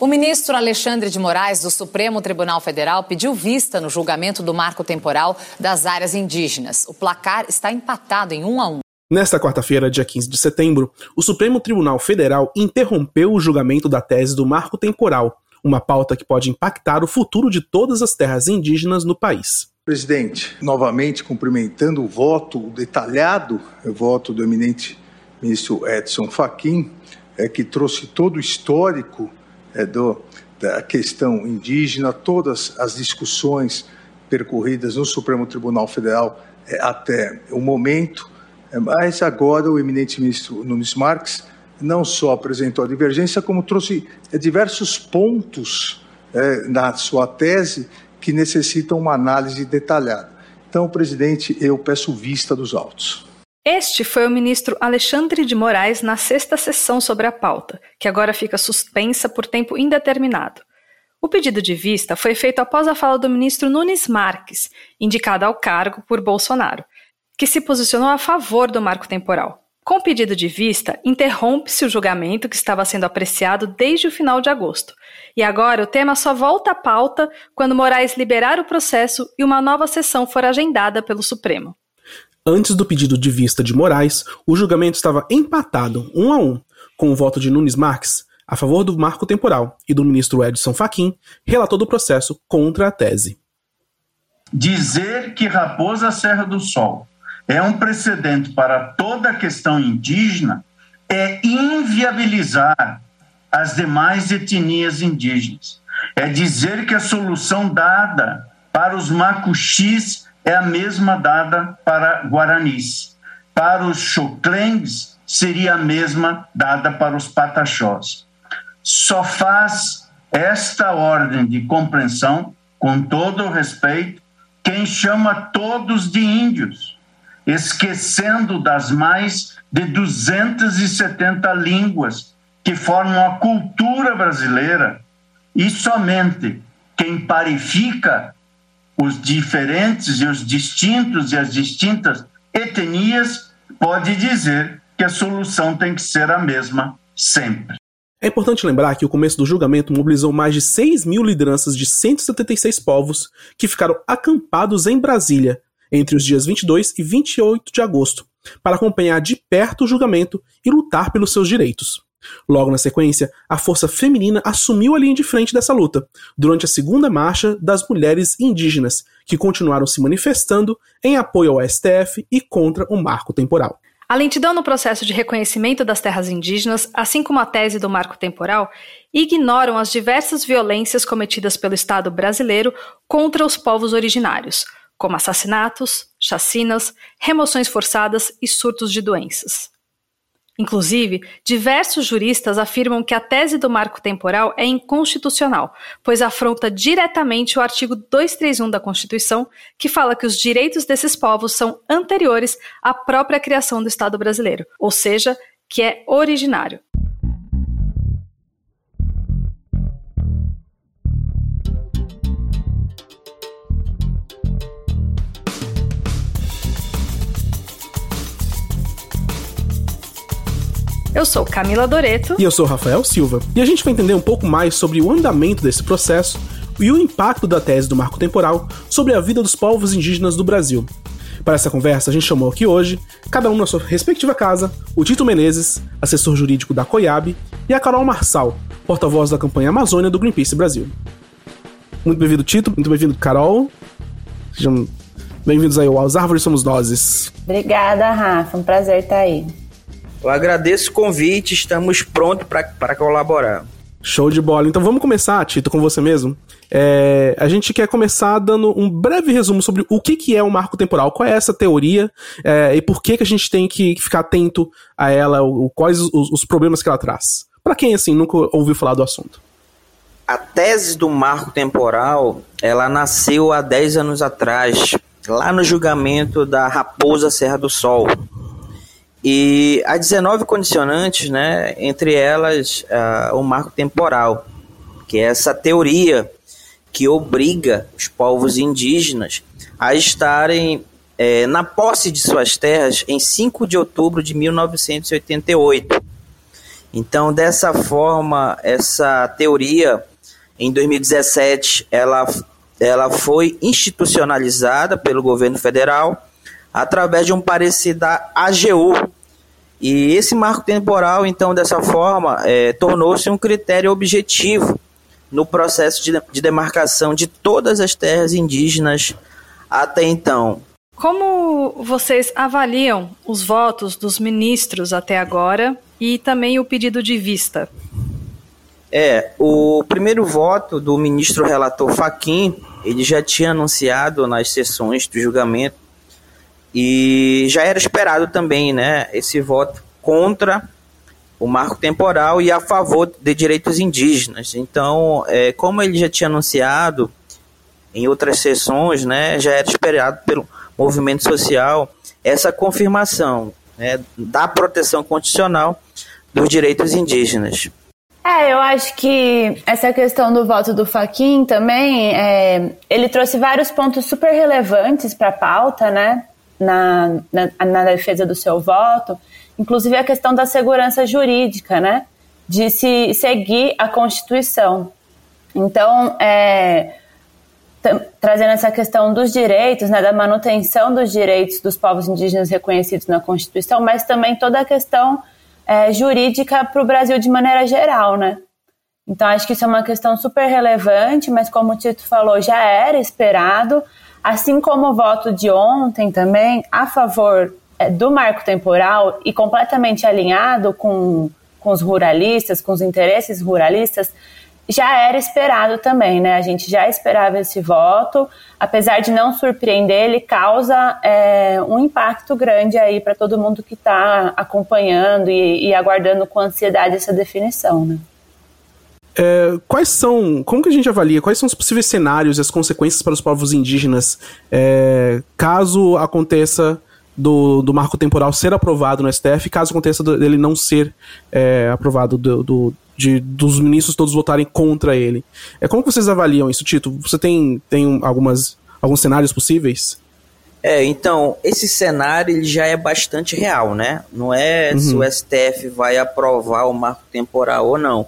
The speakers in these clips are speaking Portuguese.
O ministro Alexandre de Moraes, do Supremo Tribunal Federal, pediu vista no julgamento do marco temporal das áreas indígenas. O placar está empatado em um a um. Nesta quarta-feira, dia 15 de setembro, o Supremo Tribunal Federal interrompeu o julgamento da tese do marco temporal, uma pauta que pode impactar o futuro de todas as terras indígenas no país. Presidente, novamente cumprimentando o voto o detalhado, o voto do eminente ministro Edson Fachin, é, que trouxe todo o histórico é, do, da questão indígena, todas as discussões percorridas no Supremo Tribunal Federal é, até o momento, é, mas agora o eminente ministro Nunes Marques não só apresentou a divergência, como trouxe é, diversos pontos é, na sua tese que necessitam uma análise detalhada. Então, presidente, eu peço vista dos autos. Este foi o ministro Alexandre de Moraes na sexta sessão sobre a pauta, que agora fica suspensa por tempo indeterminado. O pedido de vista foi feito após a fala do ministro Nunes Marques, indicado ao cargo por Bolsonaro, que se posicionou a favor do marco temporal. Com o pedido de vista, interrompe-se o julgamento que estava sendo apreciado desde o final de agosto. E agora o tema só volta à pauta quando Moraes liberar o processo e uma nova sessão for agendada pelo Supremo. Antes do pedido de vista de Moraes, o julgamento estava empatado, um a um, com o voto de Nunes Marques a favor do marco temporal e do ministro Edson Fachin, relator do processo contra a tese. Dizer que Raposa Serra do Sol é um precedente para toda a questão indígena é inviabilizar as demais etnias indígenas. É dizer que a solução dada para os macuxis é a mesma dada para guaranis. Para os choclengues, seria a mesma dada para os pataxós. Só faz esta ordem de compreensão, com todo o respeito, quem chama todos de índios, esquecendo das mais de 270 línguas que formam a cultura brasileira, e somente quem parifica os diferentes e os distintos e as distintas etnias, pode dizer que a solução tem que ser a mesma sempre. É importante lembrar que o começo do julgamento mobilizou mais de 6 mil lideranças de 176 povos que ficaram acampados em Brasília entre os dias 22 e 28 de agosto para acompanhar de perto o julgamento e lutar pelos seus direitos. Logo na sequência, a força feminina assumiu a linha de frente dessa luta, durante a segunda marcha das mulheres indígenas, que continuaram se manifestando em apoio ao STF e contra o marco temporal. A lentidão no processo de reconhecimento das terras indígenas, assim como a tese do marco temporal, ignoram as diversas violências cometidas pelo Estado brasileiro contra os povos originários, como assassinatos, chacinas, remoções forçadas e surtos de doenças. Inclusive, diversos juristas afirmam que a tese do marco temporal é inconstitucional, pois afronta diretamente o artigo 231 da Constituição, que fala que os direitos desses povos são anteriores à própria criação do Estado brasileiro, ou seja, que é originário. Eu sou Camila Doreto. E eu sou Rafael Silva. E a gente vai entender um pouco mais sobre o andamento desse processo e o impacto da tese do marco temporal sobre a vida dos povos indígenas do Brasil. Para essa conversa, a gente chamou aqui hoje, cada um na sua respectiva casa, o Tito Menezes, assessor jurídico da COIAB, e a Carol Marçal, porta-voz da campanha Amazônia do Greenpeace Brasil. Muito bem-vindo, Tito. Muito bem-vindo, Carol. Sejam bem-vindos aí ao As Árvores Somos Nozes. Obrigada, Rafa. Um prazer estar aí. Eu agradeço o convite, estamos prontos para colaborar. Show de bola. Então vamos começar, Tito, com você mesmo. É, a gente quer começar dando um breve resumo sobre o que, que é o marco temporal, qual é essa teoria é, e por que, que a gente tem que ficar atento a ela, o, quais os, os problemas que ela traz. Para quem, assim, nunca ouviu falar do assunto. A tese do marco temporal, ela nasceu há 10 anos atrás, lá no julgamento da Raposa Serra do Sol, e há 19 condicionantes, né, entre elas uh, o marco temporal, que é essa teoria que obriga os povos indígenas a estarem é, na posse de suas terras em 5 de outubro de 1988. Então, dessa forma, essa teoria, em 2017, ela, ela foi institucionalizada pelo governo federal através de um parecer da AGU. E esse marco temporal, então, dessa forma, é, tornou-se um critério objetivo no processo de, de demarcação de todas as terras indígenas até então. Como vocês avaliam os votos dos ministros até agora e também o pedido de vista? É, o primeiro voto do ministro relator Faquim, ele já tinha anunciado nas sessões do julgamento e já era esperado também, né, esse voto contra o marco temporal e a favor de direitos indígenas. Então, é, como ele já tinha anunciado em outras sessões, né, já era esperado pelo movimento social essa confirmação né, da proteção constitucional dos direitos indígenas. É, eu acho que essa questão do voto do Faquin também, é, ele trouxe vários pontos super relevantes para a pauta, né, na, na, na defesa do seu voto, inclusive a questão da segurança jurídica, né, de se seguir a Constituição. Então, é, trazendo essa questão dos direitos, né, da manutenção dos direitos dos povos indígenas reconhecidos na Constituição, mas também toda a questão é, jurídica para o Brasil de maneira geral, né? Então acho que isso é uma questão super relevante, mas como o Tito falou, já era esperado, assim como o voto de ontem também a favor é, do marco temporal e completamente alinhado com, com os ruralistas, com os interesses ruralistas, já era esperado também, né? A gente já esperava esse voto, apesar de não surpreender, ele causa é, um impacto grande aí para todo mundo que está acompanhando e, e, aguardando com ansiedade essa definição, né? É, quais são, como que a gente avalia, quais são os possíveis cenários e as consequências para os povos indígenas é, caso aconteça do, do marco temporal ser aprovado no STF, caso aconteça dele não ser é, aprovado do, do de, dos ministros todos votarem contra ele. É, como vocês avaliam isso, Tito? Você tem, tem algumas, alguns cenários possíveis? É, então, esse cenário ele já é bastante real, né? Não é uhum. se o STF vai aprovar o marco temporal ou não.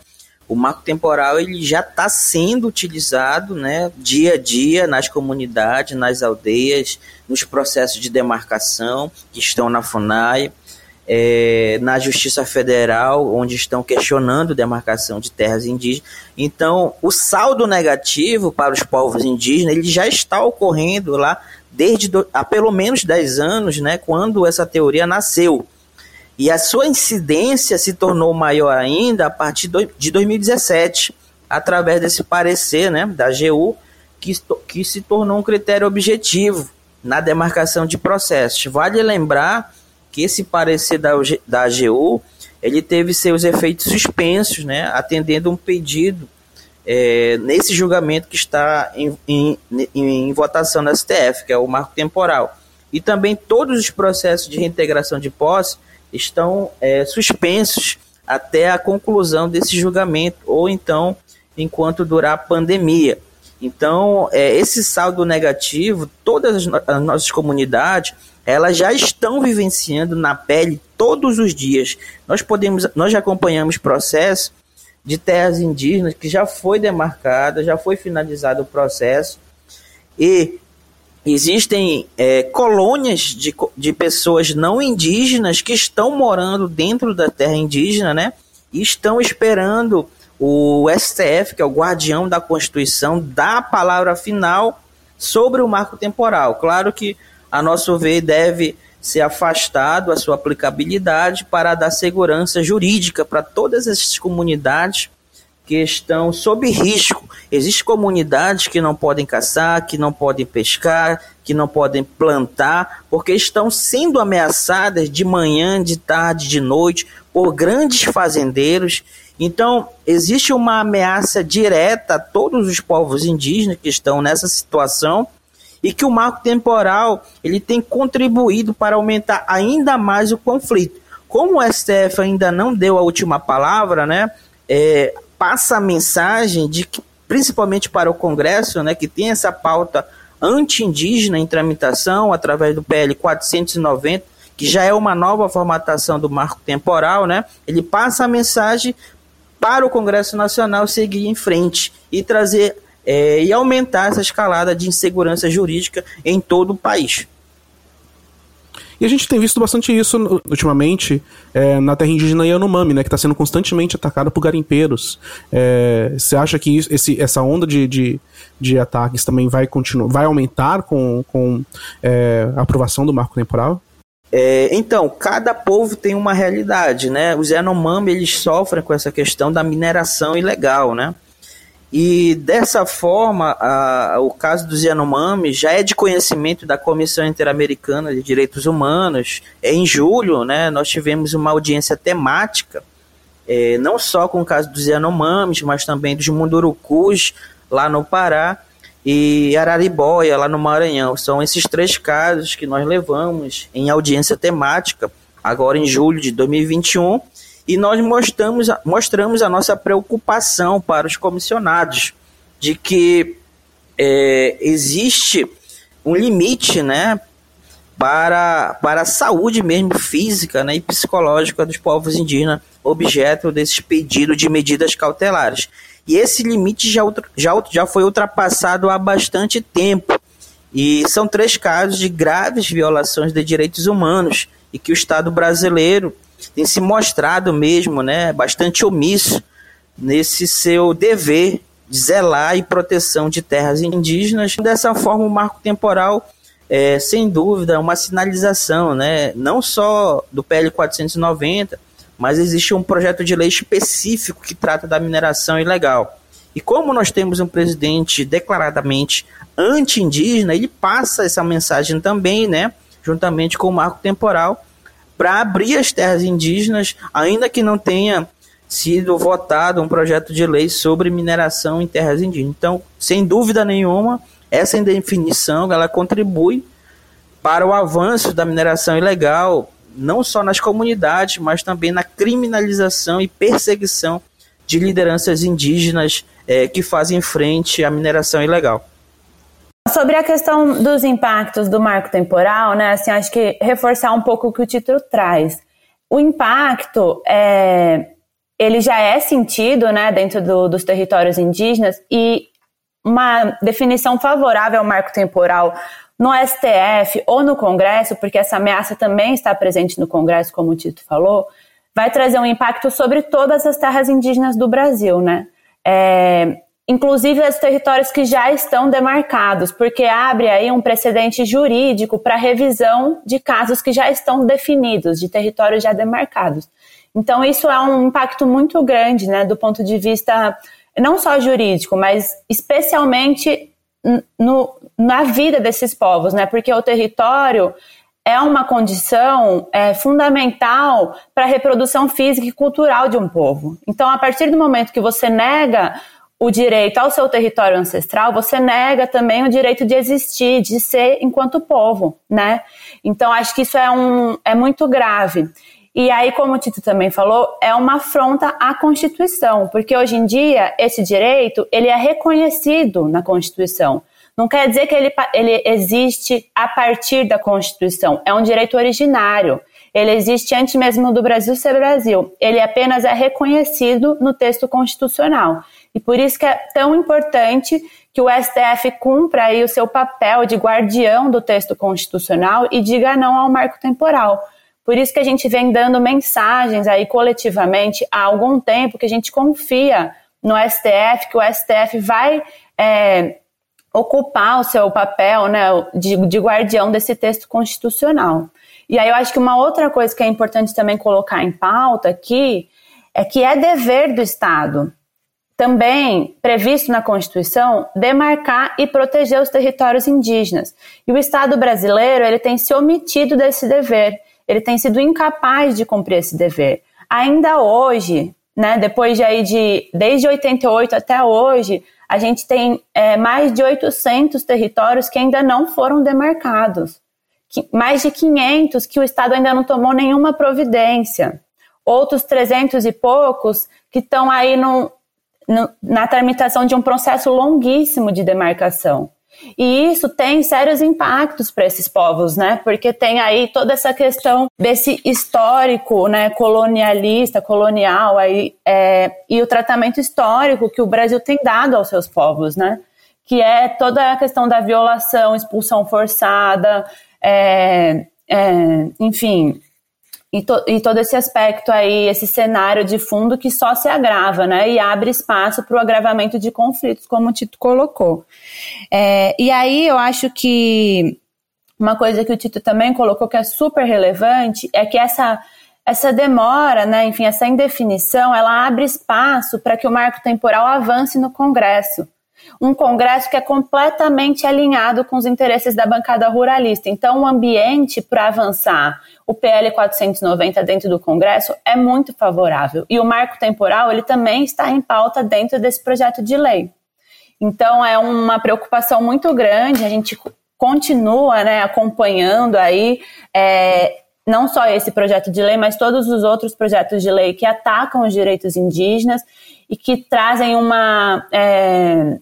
O marco temporal ele já está sendo utilizado, né, dia a dia nas comunidades, nas aldeias, nos processos de demarcação que estão na FUNAI é, na Justiça Federal, onde estão questionando demarcação de terras indígenas. Então, o saldo negativo para os povos indígenas ele já está ocorrendo lá desde do, há pelo menos 10 anos, né, quando essa teoria nasceu. E a sua incidência se tornou maior ainda a partir de 2017, através desse parecer né, da AGU, que, que se tornou um critério objetivo na demarcação de processos. Vale lembrar que esse parecer da, da AGU ele teve seus efeitos suspensos, né, atendendo um pedido é, nesse julgamento que está em, em, em, votação na STF, que é o marco temporal. E também todos os processos de reintegração de posse estão é, suspensos até a conclusão desse julgamento, ou então enquanto durar a pandemia. Então, é, esse saldo negativo, todas as nossas comunidades elas já estão vivenciando na pele todos os dias. Nós podemos, nós já acompanhamos processo de terras indígenas que já foi demarcada, já foi finalizado o processo e existem é, colônias de, de pessoas não indígenas que estão morando dentro da terra indígena, né? E estão esperando o STF, que é o guardião da Constituição, dar a palavra final sobre o marco temporal. Claro que a nosso ver, deve ser afastado a sua aplicabilidade para dar segurança jurídica para todas essas comunidades que estão sob risco. Existem comunidades que não podem caçar, que não podem pescar, que não podem plantar, porque estão sendo ameaçadas de manhã, de tarde, de noite por grandes fazendeiros. Então, existe uma ameaça direta a todos os povos indígenas que estão nessa situação e que o marco temporal ele tem contribuído para aumentar ainda mais o conflito. Como o STF ainda não deu a última palavra, né, é, passa a mensagem de que, principalmente para o Congresso, né, que tem essa pauta anti-indígena em tramitação através do PL 490, que já é uma nova formatação do marco temporal, né? Ele passa a mensagem para o Congresso Nacional seguir em frente e trazer é, e aumentar essa escalada de insegurança jurídica em todo o país. E a gente tem visto bastante isso ultimamente é, na terra indígena Yanomami, né, que está sendo constantemente atacada por garimpeiros. É, você acha que isso, esse, essa onda de, de, de, ataques também vai continuar, vai aumentar com, com é, a aprovação do marco temporal? É, então, cada povo tem uma realidade, né? Os Yanomami, eles sofrem com essa questão da mineração ilegal, né? E dessa forma, a, o caso dos Yanomami já é de conhecimento da Comissão Interamericana de Direitos Humanos. Em julho, né, nós tivemos uma audiência temática, é, não só com o caso dos Yanomamis, mas também dos Mundurucus, lá no Pará, e Araribóia, lá no Maranhão. São esses três casos que nós levamos em audiência temática, agora em julho de 2021 e nós mostramos, mostramos a nossa preocupação para os comissionados de que é, existe um limite né, para, para a saúde mesmo física né, e psicológica dos povos indígenas, objeto desses pedidos de medidas cautelares. E esse limite já, já, já foi ultrapassado há bastante tempo. E são três casos de graves violações de direitos humanos e que o Estado brasileiro tem se mostrado mesmo né, bastante omisso nesse seu dever de zelar e proteção de terras indígenas. Dessa forma, o marco temporal é, sem dúvida, uma sinalização, né? não só do PL 490, mas existe um projeto de lei específico que trata da mineração ilegal. E como nós temos um presidente declaradamente anti-indígena, ele passa essa mensagem também, né, juntamente com o marco temporal, para abrir as terras indígenas, ainda que não tenha sido votado um projeto de lei sobre mineração em terras indígenas. Então, sem dúvida nenhuma, essa definição ela contribui para o avanço da mineração ilegal, não só nas comunidades, mas também na criminalização e perseguição de lideranças indígenas é, que fazem frente à mineração ilegal. Sobre a questão dos impactos do marco temporal, né, assim, acho que reforçar um pouco o que o título traz. O impacto é, ele já é sentido né, dentro do, dos territórios indígenas e uma definição favorável ao marco temporal no STF ou no Congresso, porque essa ameaça também está presente no Congresso, como o Tito falou, vai trazer um impacto sobre todas as terras indígenas do Brasil, né? É, inclusive os territórios que já estão demarcados, porque abre aí um precedente jurídico para revisão de casos que já estão definidos, de territórios já demarcados. Então, isso é um impacto muito grande, né, do ponto de vista não só jurídico, mas especialmente no, na vida desses povos, né, porque o território é uma condição é, fundamental para a reprodução física e cultural de um povo. Então, a partir do momento que você nega o direito ao seu território ancestral, você nega também o direito de existir, de ser enquanto povo, né? Então acho que isso é, um, é muito grave. E aí, como o Tito também falou, é uma afronta à Constituição, porque hoje em dia esse direito ele é reconhecido na Constituição. Não quer dizer que ele, ele existe a partir da Constituição. É um direito originário. Ele existe antes mesmo do Brasil ser Brasil. Ele apenas é reconhecido no texto constitucional. E por isso que é tão importante que o STF cumpra aí o seu papel de guardião do texto constitucional e diga não ao marco temporal. Por isso que a gente vem dando mensagens aí coletivamente há algum tempo que a gente confia no STF, que o STF vai é, ocupar o seu papel né, de, de guardião desse texto constitucional. E aí eu acho que uma outra coisa que é importante também colocar em pauta aqui é que é dever do Estado também previsto na Constituição demarcar e proteger os territórios indígenas. E o Estado brasileiro ele tem se omitido desse dever, ele tem sido incapaz de cumprir esse dever. Ainda hoje, né, depois de, aí de desde 88 até hoje, a gente tem é, mais de 800 territórios que ainda não foram demarcados. mais de 500 que o Estado ainda não tomou nenhuma providência. Outros 300 e poucos que estão aí no, no, na tramitação de um processo longuíssimo de demarcação. E isso tem sérios impactos para esses povos, né? Porque tem aí toda essa questão desse histórico, né, colonialista, colonial aí, é, e o tratamento histórico que o Brasil tem dado aos seus povos, né? Que é toda a questão da violação, expulsão forçada, é, é, enfim, e, to, e, todo esse aspecto aí, esse cenário de fundo que só se agrava, né? E abre espaço para o agravamento de conflitos, como o Tito colocou. É, e aí eu acho que uma coisa que o Tito também colocou que é super relevante é que essa essa demora, né, enfim, essa indefinição, ela abre espaço para que o marco temporal avance no Congresso um Congresso que é completamente alinhado com os interesses da bancada ruralista. Então, o ambiente para avançar o PL 490 dentro do Congresso é muito favorável. E o marco temporal ele também está em pauta dentro desse projeto de lei. Então, é uma preocupação muito grande. A gente continua né, acompanhando aí. É, não só esse projeto de lei, mas todos os outros projetos de lei que atacam os direitos indígenas e que trazem uma, é,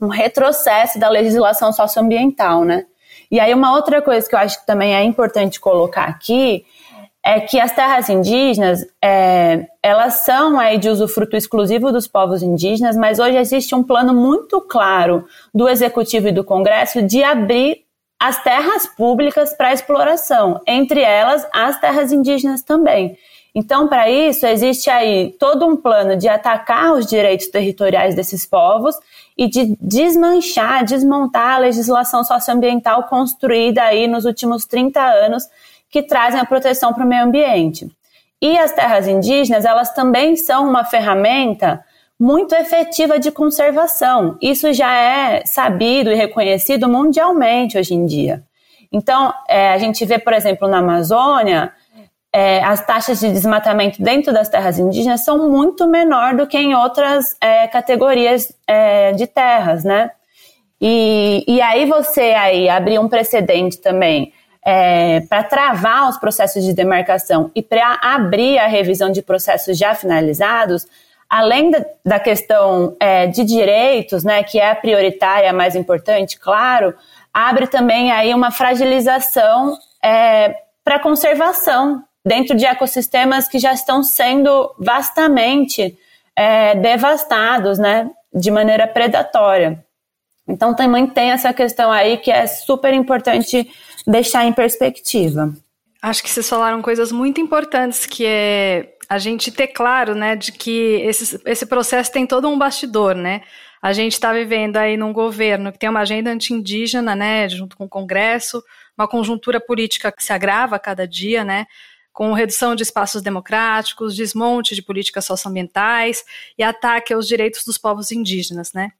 um retrocesso da legislação socioambiental, né? E aí uma outra coisa que eu acho que também é importante colocar aqui é que as terras indígenas, é, elas são aí de usufruto exclusivo dos povos indígenas, mas hoje existe um plano muito claro do Executivo e do Congresso de abrir as terras públicas para exploração, entre elas as terras indígenas também. Então, para isso, existe aí todo um plano de atacar os direitos territoriais desses povos e de desmanchar, desmontar a legislação socioambiental construída aí nos últimos 30 anos que trazem a proteção para o meio ambiente. E as terras indígenas, elas também são uma ferramenta muito efetiva de conservação. Isso já é sabido e reconhecido mundialmente hoje em dia. Então, é, a gente vê, por exemplo, na Amazônia, é, as taxas de desmatamento dentro das terras indígenas são muito menor do que em outras é, categorias é, de terras, né? E, e aí você aí abrir um precedente também é, para travar os processos de demarcação e para abrir a revisão de processos já finalizados, além da, da questão é, de direitos, né, que é a prioritária, a mais importante, claro, abre também aí uma fragilização é, para conservação dentro de ecossistemas que já estão sendo vastamente é, devastados, né, de maneira predatória. Então também tem essa questão aí que é super importante deixar em perspectiva. Acho que vocês falaram coisas muito importantes, que é a gente ter claro, né, de que esse, esse processo tem todo um bastidor, né? A gente está vivendo aí num governo que tem uma agenda anti-indígena, né, junto com o Congresso, uma conjuntura política que se agrava a cada dia, né? Com redução de espaços democráticos, desmonte de políticas socioambientais e ataque aos direitos dos povos indígenas, né?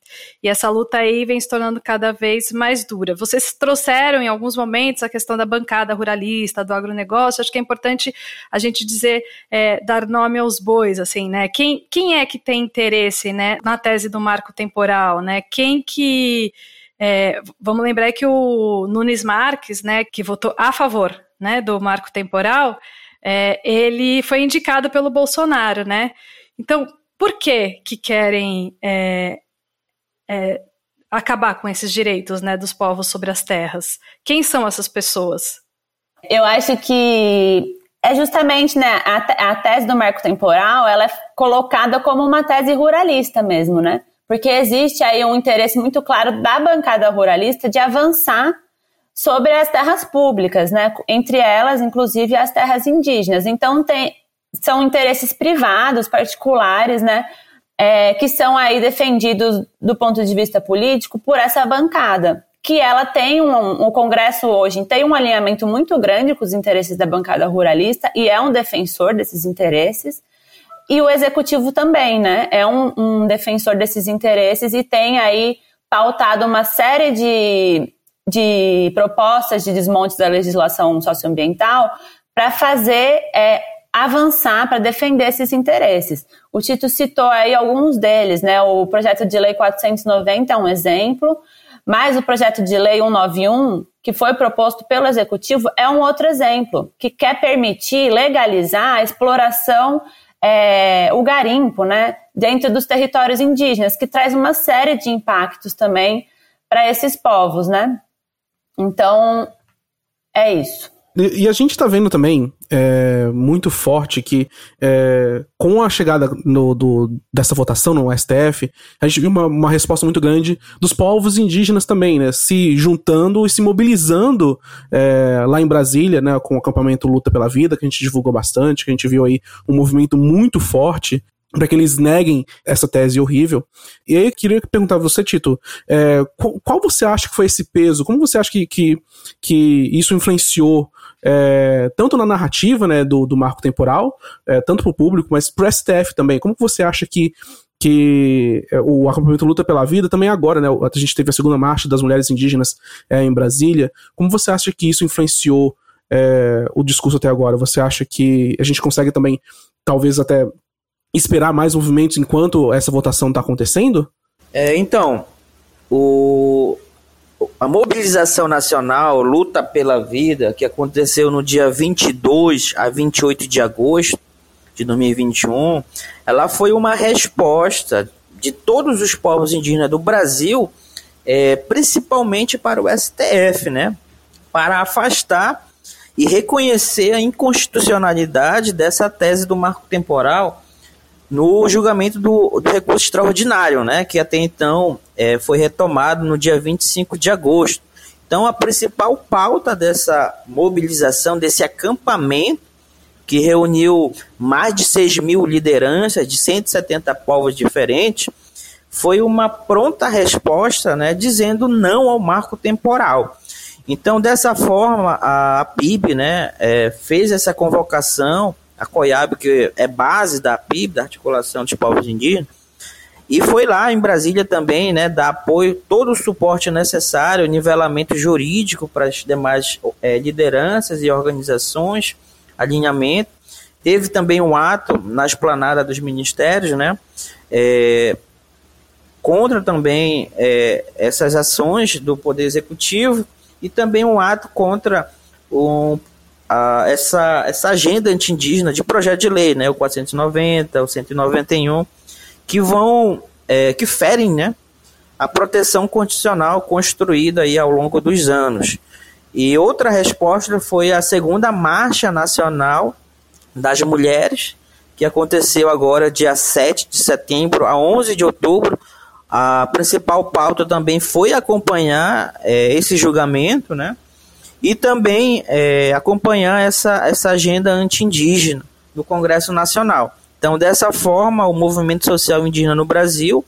E essa luta aí vem se tornando cada vez mais dura. Vocês trouxeram em alguns momentos a questão da bancada ruralista, do agronegócio. Acho que é importante a gente dizer, é, dar nome aos bois, assim, né? Quem, quem é que tem interesse, né, na tese do marco temporal, né? Quem que é, vamos lembrar que o Nunes Marques, né, que votou a favor né, do marco temporal, é, ele foi indicado pelo Bolsonaro, né? Então, por que que querem é, é, acabar com esses direitos, né, dos povos sobre as terras? Quem são essas pessoas? Eu acho que é justamente, né, a, a tese do marco temporal, ela é colocada como uma tese ruralista mesmo, né? Porque existe aí um interesse muito claro da bancada ruralista de avançar sobre as terras públicas, né? Entre elas, inclusive, as terras indígenas. Então, tem, são interesses privados, particulares, né? É, que são aí defendidos do ponto de vista político por essa bancada, que ela tem um, o Congresso hoje tem um alinhamento muito grande com os interesses da bancada ruralista e é um defensor desses interesses. E o executivo também, né? É um, um defensor desses interesses e tem aí pautado uma série de de propostas de desmonte da legislação socioambiental para fazer é, avançar para defender esses interesses. O Tito citou aí alguns deles, né? O projeto de lei 490 é um exemplo, mas o projeto de lei 191, que foi proposto pelo executivo, é um outro exemplo, que quer permitir legalizar a exploração, é, o garimpo, né, dentro dos territórios indígenas, que traz uma série de impactos também para esses povos, né? Então, é isso. E, a gente está vendo também é, muito forte que é, com a chegada no, do, dessa votação no STF, a gente viu uma, uma, resposta muito grande dos povos indígenas também, né? Se juntando e se mobilizando é, lá em Brasília, né? Com o acampamento Luta pela Vida, que a gente divulgou bastante, que a gente viu aí um movimento muito forte para que eles neguem essa tese horrível. E aí eu queria perguntar a você, Tito, é, qual, qual, você acha que foi esse peso? Como você acha que, que, que isso influenciou é, tanto na narrativa né, do, do marco temporal, é, tanto para o público, mas para o STF também? Como você acha que, que é, o acampamento Luta pela Vida também agora, né? A gente teve a segunda marcha das mulheres indígenas é, em Brasília. Como você acha que isso influenciou é, o discurso até agora? Você acha que a gente consegue também, talvez até esperar mais movimentos enquanto essa votação está acontecendo? É, então, o, a mobilização nacional, luta pela vida, que aconteceu no dia 22 a 28 de agosto de 2021, ela foi uma resposta de todos os povos indígenas do Brasil, é, principalmente para o STF, né, para afastar e reconhecer a inconstitucionalidade dessa tese do marco temporal no julgamento do, do recurso extraordinário, né, que até então é, foi retomado no dia 25 de agosto. Então, a principal pauta dessa mobilização, desse acampamento, que reuniu mais de 6 mil lideranças de 170 povos diferentes, foi uma pronta resposta, né, dizendo não ao marco temporal. Então, dessa forma, a PIB né, é, fez essa convocação a COIAB, que é base da PIB, da Articulação dos Povos Indígenas, e foi lá em Brasília também, né, dar apoio, todo o suporte necessário, nivelamento jurídico para as demais é, lideranças e organizações, alinhamento. Teve também um ato na esplanada dos ministérios, né, é, contra também é, essas ações do Poder Executivo e também um ato contra um a, essa, essa agenda anti-indígena de projeto de lei, né, o 490, o 191, que vão, é, que ferem, né, a proteção constitucional construída aí ao longo dos anos. E outra resposta foi a segunda Marcha Nacional das Mulheres, que aconteceu agora dia 7 de setembro a 11 de outubro. A principal pauta também foi acompanhar é, esse julgamento, né? E também é, acompanhar essa, essa agenda anti-indígena do Congresso Nacional. Então, dessa forma, o movimento social indígena no Brasil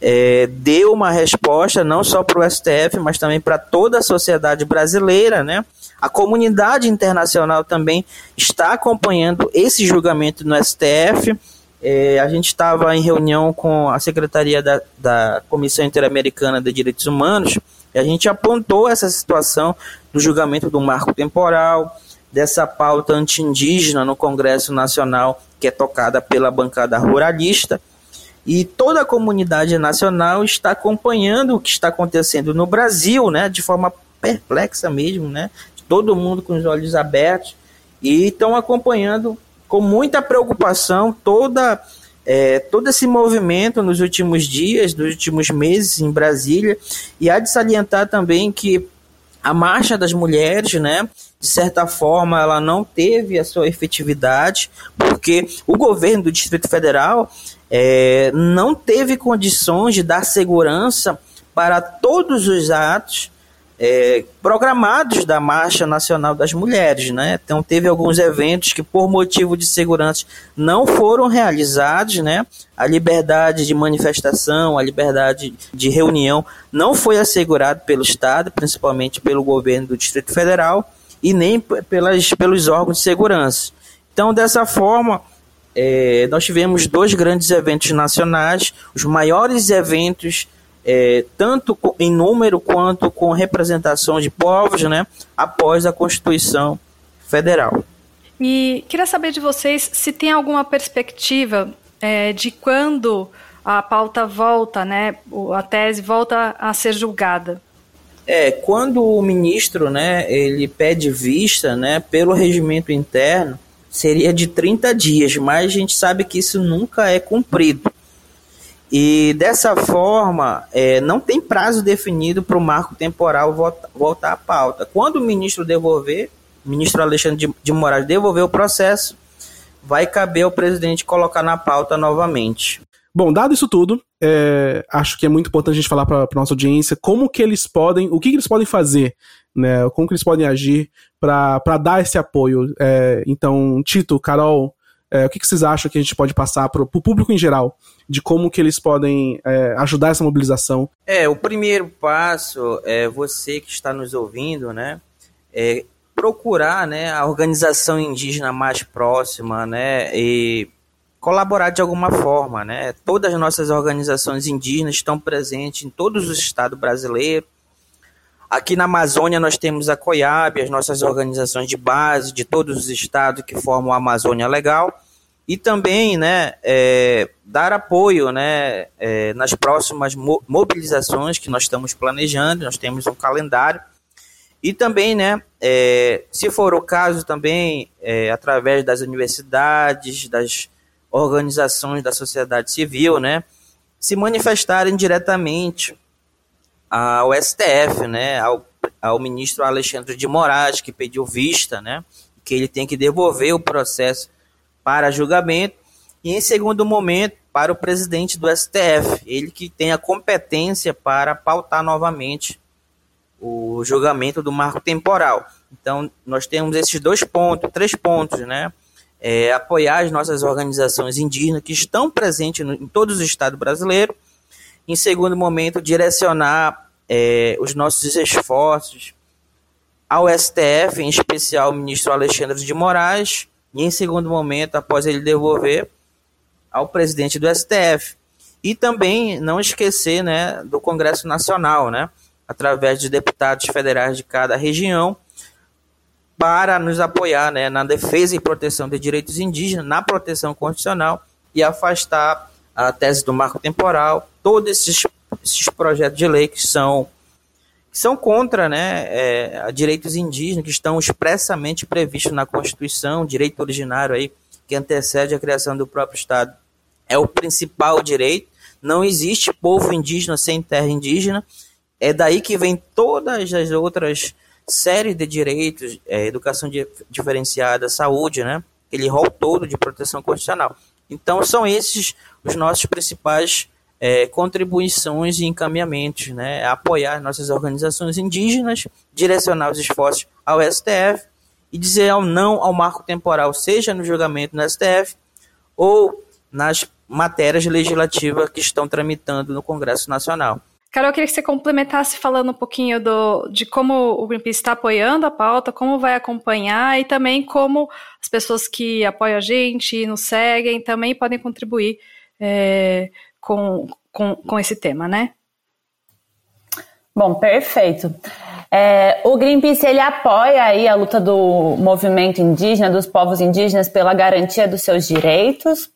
é, deu uma resposta não só para o STF, mas também para toda a sociedade brasileira, né? A comunidade internacional também está acompanhando esse julgamento no STF. É, a gente estava em reunião com a Secretaria da, da Comissão Interamericana de Direitos Humanos e a gente apontou essa situação do julgamento do marco temporal, dessa pauta anti-indígena no Congresso Nacional, que é tocada pela bancada ruralista, e toda a comunidade nacional está acompanhando o que está acontecendo no Brasil, né, de forma perplexa mesmo, né, todo mundo com os olhos abertos, e estão acompanhando com muita preocupação toda é, todo esse movimento nos últimos dias, nos últimos meses em Brasília, e há de salientar também que a marcha das mulheres, né, de certa forma, ela não teve a sua efetividade, porque o governo do Distrito Federal é, não teve condições de dar segurança para todos os atos é, programados da Marcha Nacional das Mulheres, né? Então teve alguns eventos que por motivo de segurança não foram realizados, né? A liberdade de manifestação, a liberdade de reunião não foi assegurada pelo Estado, principalmente pelo governo do Distrito Federal e nem pelas, pelos órgãos de segurança. Então dessa forma é, nós tivemos dois grandes eventos nacionais, os maiores eventos é, tanto em número quanto com representação de povos, né, após a Constituição Federal. E queria saber de vocês se tem alguma perspectiva é, de quando a pauta volta, né, a tese volta a ser julgada. É, quando o ministro, né, ele pede vista, né, pelo regimento interno, seria de 30 dias, mas a gente sabe que isso nunca é cumprido. E dessa forma, é, não tem prazo definido para o marco temporal volta, voltar à pauta. Quando o ministro devolver, o ministro Alexandre de, de Moraes devolver o processo, vai caber ao presidente colocar na pauta novamente. Bom, dado isso tudo, é, acho que é muito importante a gente falar para a nossa audiência como que eles podem, o que, que, eles podem fazer, né? Como que eles podem agir para dar esse apoio. É, então, Tito, Carol, é, o que, que, vocês acham que a gente pode passar para o público em geral de como que eles podem é, ajudar essa mobilização? É, o primeiro passo é você que está nos ouvindo, né? É procurar, né, a organização indígena mais próxima, né? E colaborar de alguma forma, né? Todas as nossas organizações indígenas estão presentes em todos os estados brasileiros. Aqui na Amazônia nós temos a COIAB, as nossas organizações de base de todos os estados que formam a Amazônia Legal e também, né, é, dar apoio, né, é, nas próximas mobilizações que nós estamos planejando. Nós temos um calendário e também, né, é, se for o caso, também é, através das universidades, das organizações da sociedade civil, né, se manifestarem diretamente ao STF, né, ao, ao ministro Alexandre de Moraes, que pediu vista, né, que ele tem que devolver o processo para julgamento, e em segundo momento, para o presidente do STF, ele que tem a competência para pautar novamente o julgamento do marco temporal. Então, nós temos esses dois pontos, três pontos, né? é, apoiar as nossas organizações indígenas que estão presentes no, em todos os estados brasileiros. Em segundo momento, direcionar é, os nossos esforços ao STF, em especial ao ministro Alexandre de Moraes, e em segundo momento, após ele devolver, ao presidente do STF. E também não esquecer né, do Congresso Nacional, né, através de deputados federais de cada região, para nos apoiar né, na defesa e proteção de direitos indígenas, na proteção constitucional e afastar a tese do marco temporal, todos esses, esses projetos de lei que são, que são contra né, é, direitos indígenas, que estão expressamente previstos na Constituição, direito originário aí, que antecede a criação do próprio Estado, é o principal direito. Não existe povo indígena sem terra indígena. É daí que vem todas as outras série de direitos, é, educação diferenciada, saúde, né? Aquele rol todo de proteção constitucional. Então, são esses os nossos principais é, contribuições e encaminhamentos, né? Apoiar nossas organizações indígenas, direcionar os esforços ao STF e dizer ao não ao marco temporal, seja no julgamento no STF ou nas matérias legislativas que estão tramitando no Congresso Nacional. Carol, eu queria que você complementasse falando um pouquinho do, de como o Greenpeace está apoiando a pauta, como vai acompanhar e também como as pessoas que apoiam a gente e nos seguem também podem contribuir é, com, com, com esse tema, né? Bom, perfeito. É, o Greenpeace ele apoia aí a luta do movimento indígena, dos povos indígenas pela garantia dos seus direitos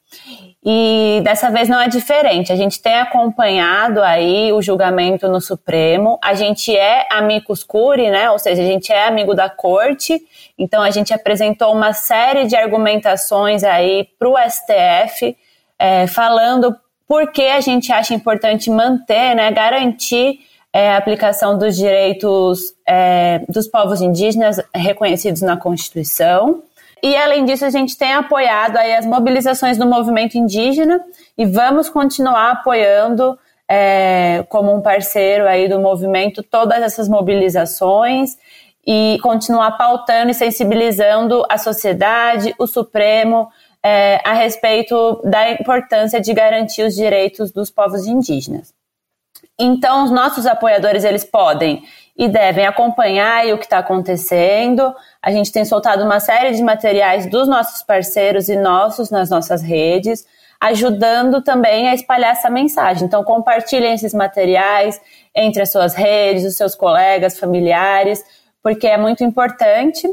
e dessa vez não é diferente. A gente tem acompanhado aí o julgamento no Supremo. A gente é amicus curi, né? Ou seja, a gente é amigo da corte. Então a gente apresentou uma série de argumentações aí para o STF, é, falando por que a gente acha importante manter, né, garantir é, a aplicação dos direitos é, dos povos indígenas reconhecidos na Constituição. E além disso, a gente tem apoiado aí as mobilizações do movimento indígena e vamos continuar apoiando é, como um parceiro aí do movimento todas essas mobilizações e continuar pautando e sensibilizando a sociedade, o Supremo, é, a respeito da importância de garantir os direitos dos povos indígenas. Então, os nossos apoiadores eles podem e devem acompanhar o que está acontecendo. A gente tem soltado uma série de materiais dos nossos parceiros e nossos nas nossas redes, ajudando também a espalhar essa mensagem. Então, compartilhem esses materiais entre as suas redes, os seus colegas, familiares, porque é muito importante.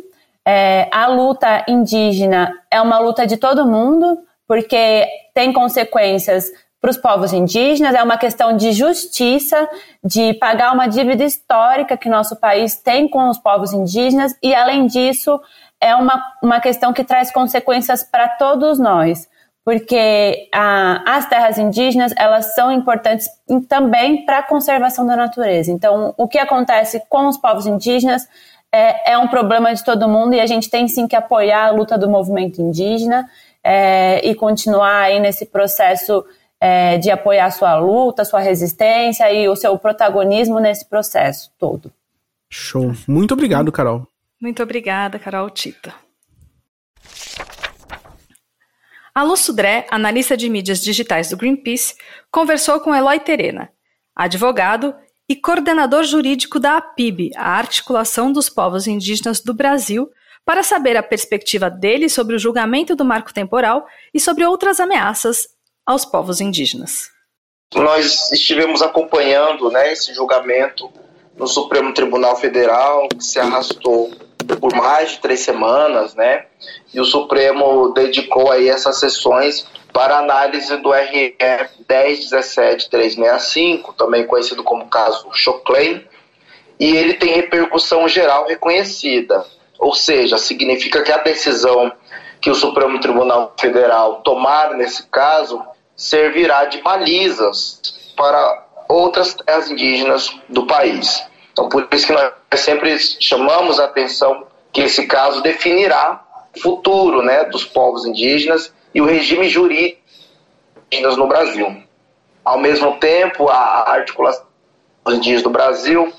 É, a luta indígena é uma luta de todo mundo, porque tem consequências para os povos indígenas, é uma questão de justiça, de pagar uma dívida histórica que nosso país tem com os povos indígenas, e além disso, é uma, uma questão que traz consequências para todos nós, porque a, as terras indígenas elas são importantes também para a conservação da natureza. Então, o que acontece com os povos indígenas é, é, um problema de todo mundo e a gente tem sim que apoiar a luta do movimento indígena é, e continuar aí nesse processo é, de apoiar sua luta, sua resistência e o seu protagonismo nesse processo todo. Show. Muito obrigado, Carol. Muito obrigada, Carol Tita. A Lu Sudré, analista de mídias digitais do Greenpeace, conversou com Eloy Terena, advogado e coordenador jurídico da APIB, a Articulação dos Povos Indígenas do Brasil, para saber a perspectiva dele sobre o julgamento do marco temporal e sobre outras ameaças aos povos indígenas. Nós estivemos acompanhando né, esse julgamento no Supremo Tribunal Federal, que se arrastou por mais de três semanas, né? E o Supremo dedicou aí essas sessões para análise do RE 10.17.365, também conhecido como caso Choclen, e ele tem repercussão geral reconhecida, ou seja, significa que a decisão que o Supremo Tribunal Federal tomar nesse caso servirá de balizas para outras terras indígenas do país. Então, por isso que nós sempre chamamos a atenção que esse caso definirá o futuro né, dos povos indígenas e o regime jurídico no Brasil. Ao mesmo tempo, a articulação dos indígenas do Brasil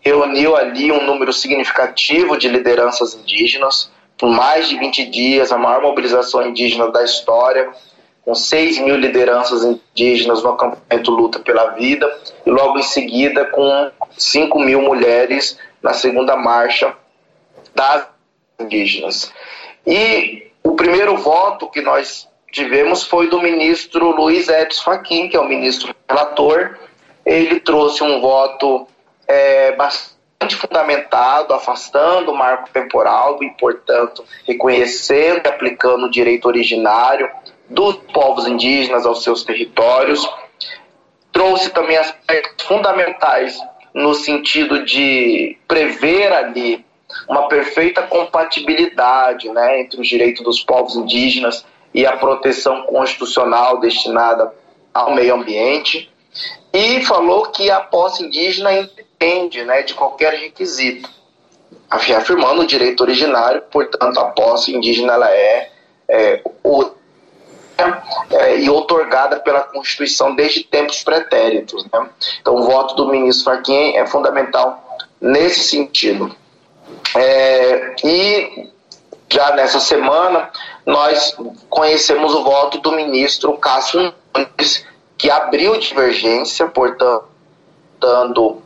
reuniu ali um número significativo de lideranças indígenas, por mais de 20 dias, a maior mobilização indígena da história, com 6 mil lideranças indígenas no acampamento Luta pela Vida, e logo em seguida com 5 mil mulheres na segunda marcha das indígenas. E o primeiro voto que nós tivemos foi do ministro Luiz Edson Fachin, que é o ministro relator. Ele trouxe um voto é, bastante fundamentado, afastando o marco temporal e, portanto, reconhecendo e aplicando o direito originário dos povos indígenas aos seus territórios. Trouxe também aspectos fundamentais no sentido de prever ali uma perfeita compatibilidade né, entre os direitos dos povos indígenas e a proteção constitucional destinada ao meio ambiente. E falou que a posse indígena independe né, de qualquer requisito, afirmando o direito originário, portanto, a posse indígena ela é, é, o, é, e otorgada pela Constituição desde tempos pretéritos. Né? Então, o voto do ministro Fachin é fundamental nesse sentido. É, e já nessa semana nós conhecemos o voto do ministro Cássio Nunes, que abriu divergência, portanto, dando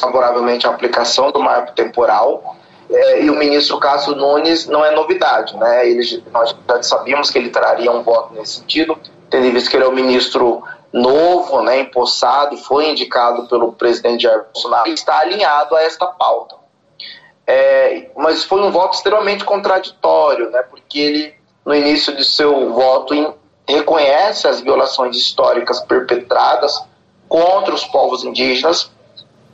favoravelmente a aplicação do marco temporal. É, e o ministro Cássio Nunes não é novidade, né? Ele, nós já sabíamos que ele traria um voto nesse sentido, tendo visto que ele é o ministro novo, né, empossado, foi indicado pelo presidente Jair Bolsonaro e está alinhado a esta pauta. É, mas foi um voto extremamente contraditório, né, porque ele, no início de seu voto, in, reconhece as violações históricas perpetradas contra os povos indígenas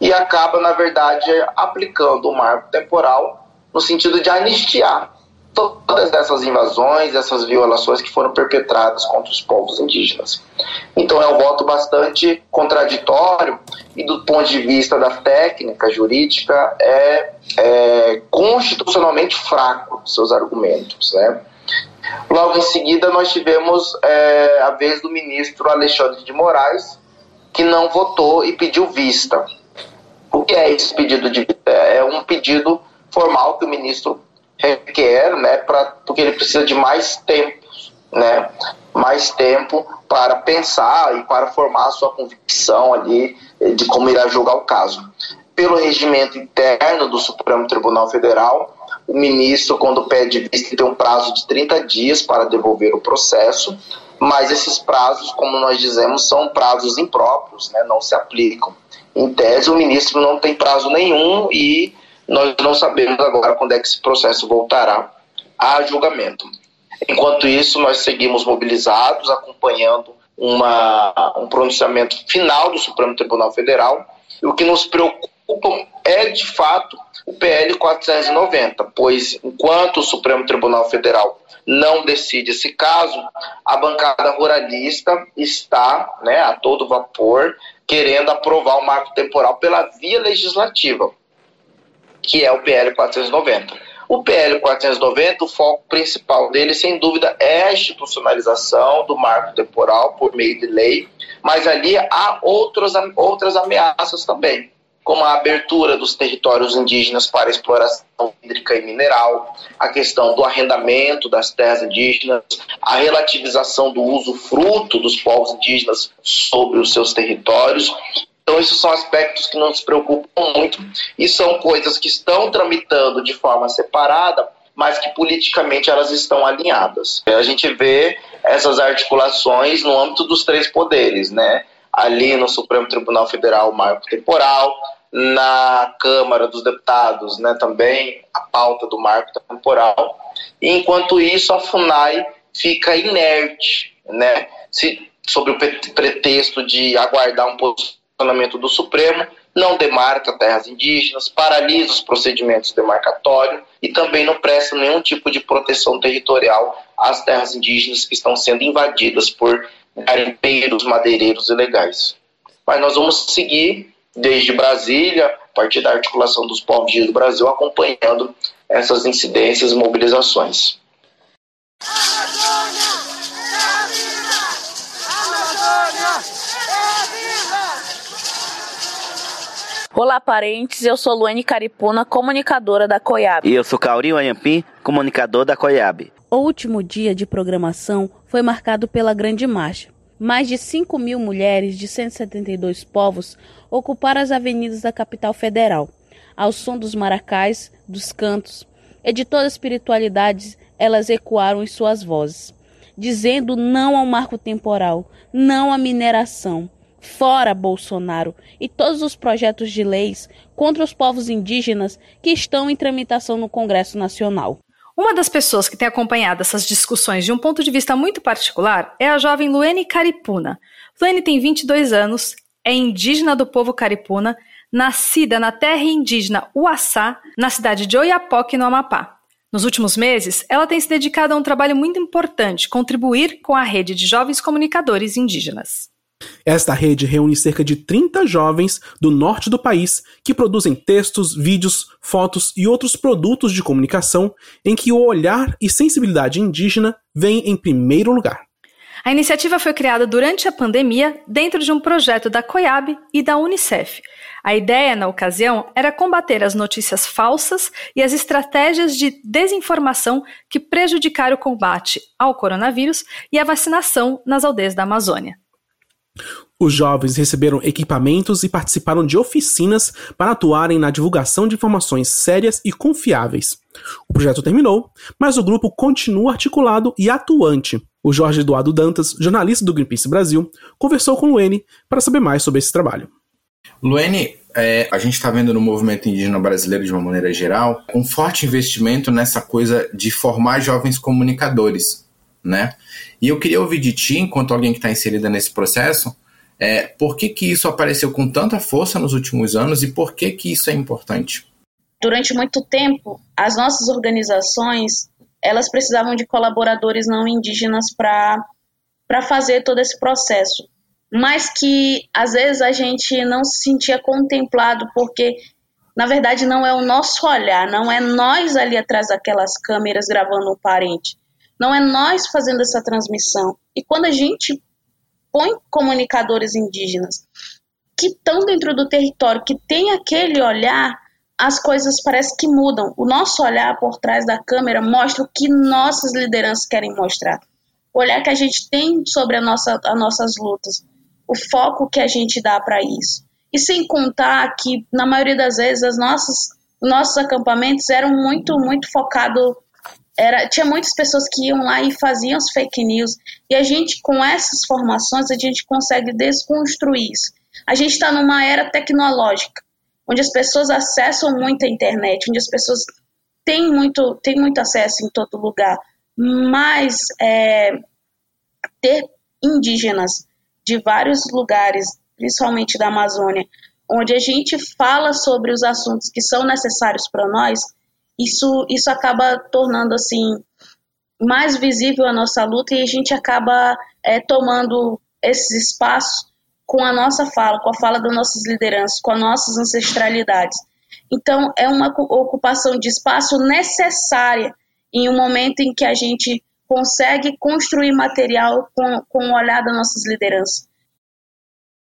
e acaba, na verdade, aplicando o marco temporal no sentido de anistiar todas essas invasões, essas violações que foram perpetradas contra os povos indígenas. Então é um voto bastante contraditório e do ponto de vista da técnica jurídica é, é constitucionalmente fraco seus argumentos, né? Logo em seguida nós tivemos é, a vez do ministro Alexandre de Moraes que não votou e pediu vista. O que é esse pedido de vista? É um pedido formal que o ministro requer, né, pra, porque ele precisa de mais tempo, né, mais tempo para pensar e para formar a sua convicção ali de como irá julgar o caso. Pelo regimento interno do Supremo Tribunal Federal, o ministro, quando pede vista, tem um prazo de 30 dias para devolver o processo, mas esses prazos, como nós dizemos, são prazos impróprios, né, não se aplicam. Em tese, o ministro não tem prazo nenhum e nós não sabemos agora quando é que esse processo voltará a julgamento. Enquanto isso, nós seguimos mobilizados, acompanhando uma, um pronunciamento final do Supremo Tribunal Federal. E o que nos preocupa é, de fato, o PL 490, pois enquanto o Supremo Tribunal Federal não decide esse caso, a bancada ruralista está né, a todo vapor querendo aprovar o marco temporal pela via legislativa, que é o PL 490. O PL 490, o foco principal dele, sem dúvida, é a institucionalização do marco temporal por meio de lei, mas ali há outros, outras ameaças também como a abertura dos territórios indígenas para exploração hídrica e mineral, a questão do arrendamento das terras indígenas, a relativização do uso fruto dos povos indígenas sobre os seus territórios. Então, esses são aspectos que nos preocupam muito e são coisas que estão tramitando de forma separada, mas que politicamente elas estão alinhadas. A gente vê essas articulações no âmbito dos três poderes, né? ali no Supremo Tribunal Federal o marco temporal, na Câmara dos Deputados né, também a pauta do marco temporal. E, enquanto isso, a FUNAI fica inerte, né, se, sobre o pretexto de aguardar um posicionamento do Supremo, não demarca terras indígenas, paralisa os procedimentos demarcatórios e também não presta nenhum tipo de proteção territorial às terras indígenas que estão sendo invadidas por garimpeiros, madeireiros ilegais. Mas nós vamos seguir desde Brasília, a partir da articulação dos povos do Brasil, acompanhando essas incidências e mobilizações. Olá, parentes. Eu sou Luane Caripuna, comunicadora da COIAB. E eu sou Caurinho Anhampim, comunicador da COIAB. O último dia de programação foi marcado pela Grande Marcha. Mais de 5 mil mulheres de 172 povos ocuparam as avenidas da capital federal, ao som dos maracais, dos cantos e de toda a espiritualidade, elas ecoaram em suas vozes, dizendo não ao marco temporal, não à mineração, fora Bolsonaro e todos os projetos de leis contra os povos indígenas que estão em tramitação no Congresso Nacional. Uma das pessoas que tem acompanhado essas discussões de um ponto de vista muito particular é a jovem Luene Caripuna. Luene tem 22 anos, é indígena do povo Caripuna, nascida na terra indígena Uaçá, na cidade de Oiapoque, no Amapá. Nos últimos meses, ela tem se dedicado a um trabalho muito importante, contribuir com a rede de jovens comunicadores indígenas. Esta rede reúne cerca de 30 jovens do norte do país que produzem textos, vídeos, fotos e outros produtos de comunicação em que o olhar e sensibilidade indígena vêm em primeiro lugar. A iniciativa foi criada durante a pandemia dentro de um projeto da COIAB e da Unicef. A ideia, na ocasião, era combater as notícias falsas e as estratégias de desinformação que prejudicaram o combate ao coronavírus e a vacinação nas aldeias da Amazônia. Os jovens receberam equipamentos e participaram de oficinas para atuarem na divulgação de informações sérias e confiáveis. O projeto terminou, mas o grupo continua articulado e atuante. O Jorge Eduardo Dantas, jornalista do Greenpeace Brasil, conversou com Luene para saber mais sobre esse trabalho. Luene, é, a gente está vendo no movimento indígena brasileiro de uma maneira geral um forte investimento nessa coisa de formar jovens comunicadores, né? E eu queria ouvir de ti, enquanto alguém que está inserida nesse processo, é, por que, que isso apareceu com tanta força nos últimos anos e por que, que isso é importante? Durante muito tempo, as nossas organizações elas precisavam de colaboradores não indígenas para fazer todo esse processo. Mas que às vezes a gente não se sentia contemplado, porque na verdade não é o nosso olhar, não é nós ali atrás daquelas câmeras gravando um parente. Não é nós fazendo essa transmissão. E quando a gente põe comunicadores indígenas que estão dentro do território, que tem aquele olhar, as coisas parecem que mudam. O nosso olhar por trás da câmera mostra o que nossas lideranças querem mostrar. O olhar que a gente tem sobre a nossa, as nossas lutas, o foco que a gente dá para isso. E sem contar que, na maioria das vezes, as nossas, nossos acampamentos eram muito, muito focados era, tinha muitas pessoas que iam lá e faziam as fake news. E a gente, com essas formações, a gente consegue desconstruir isso. A gente está numa era tecnológica, onde as pessoas acessam muito a internet, onde as pessoas têm muito, têm muito acesso em todo lugar. Mas é, ter indígenas de vários lugares, principalmente da Amazônia, onde a gente fala sobre os assuntos que são necessários para nós, isso, isso acaba tornando assim mais visível a nossa luta e a gente acaba é, tomando esses espaços com a nossa fala, com a fala das nossas lideranças, com as nossas ancestralidades. Então, é uma ocupação de espaço necessária em um momento em que a gente consegue construir material com, com o olhar das nossas lideranças.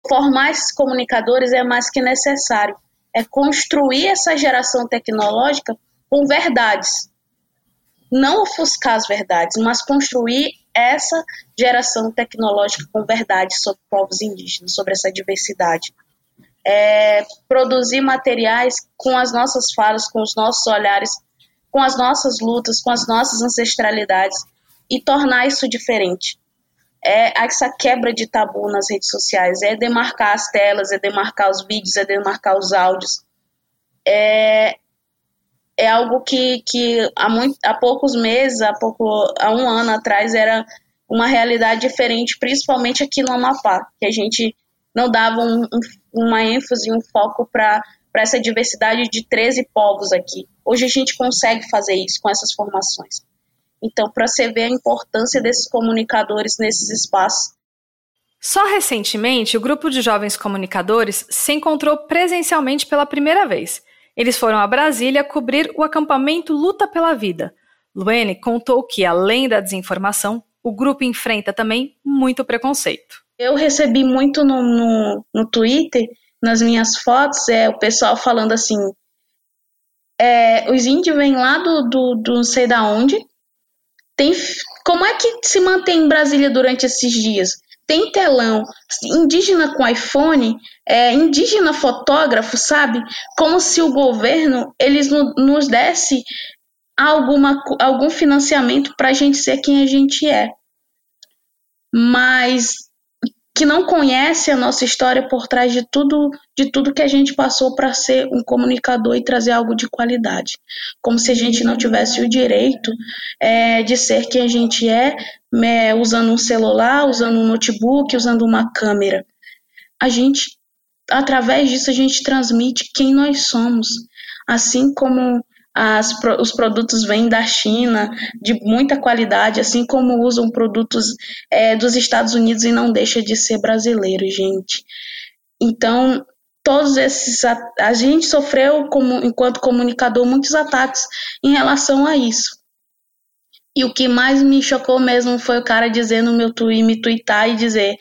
Formar esses comunicadores é mais que necessário. É construir essa geração tecnológica com verdades. Não ofuscar as verdades, mas construir essa geração tecnológica com verdades sobre povos indígenas, sobre essa diversidade. É, produzir materiais com as nossas falas, com os nossos olhares, com as nossas lutas, com as nossas ancestralidades e tornar isso diferente. É essa quebra de tabu nas redes sociais, é demarcar as telas, é demarcar os vídeos, é demarcar os áudios. É, é algo que, que há, muito, há poucos meses, há, pouco, há um ano atrás, era uma realidade diferente, principalmente aqui no Amapá, que a gente não dava um, um, uma ênfase, um foco para essa diversidade de 13 povos aqui. Hoje a gente consegue fazer isso com essas formações. Então, para você ver a importância desses comunicadores nesses espaços. Só recentemente, o grupo de jovens comunicadores se encontrou presencialmente pela primeira vez eles foram a Brasília cobrir o acampamento Luta pela Vida. Luene contou que, além da desinformação, o grupo enfrenta também muito preconceito. Eu recebi muito no, no, no Twitter, nas minhas fotos, é o pessoal falando assim: é, os índios vêm lá do, do, do não sei da onde. Tem, como é que se mantém em Brasília durante esses dias? tem telão, indígena com iPhone, é, indígena fotógrafo, sabe? Como se o governo eles nos desse alguma, algum financiamento para a gente ser quem a gente é. Mas que não conhece a nossa história por trás de tudo, de tudo que a gente passou para ser um comunicador e trazer algo de qualidade, como se a gente não tivesse o direito é, de ser quem a gente é, é, usando um celular, usando um notebook, usando uma câmera. A gente, através disso, a gente transmite quem nós somos, assim como as, os produtos vêm da China de muita qualidade, assim como usam produtos é, dos Estados Unidos e não deixa de ser brasileiro, gente. Então, todos esses a, a gente sofreu como enquanto comunicador muitos ataques em relação a isso. E o que mais me chocou mesmo foi o cara dizendo no meu tweet, me tweetar e dizer,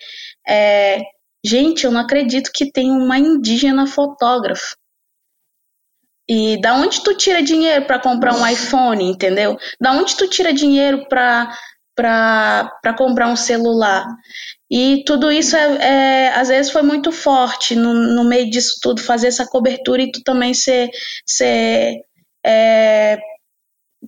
é, gente, eu não acredito que tem uma indígena fotógrafa. E da onde tu tira dinheiro para comprar um iPhone, entendeu? Da onde tu tira dinheiro para para comprar um celular? E tudo isso é, é, às vezes foi muito forte no, no meio disso tudo, fazer essa cobertura e tu também ser, ser é,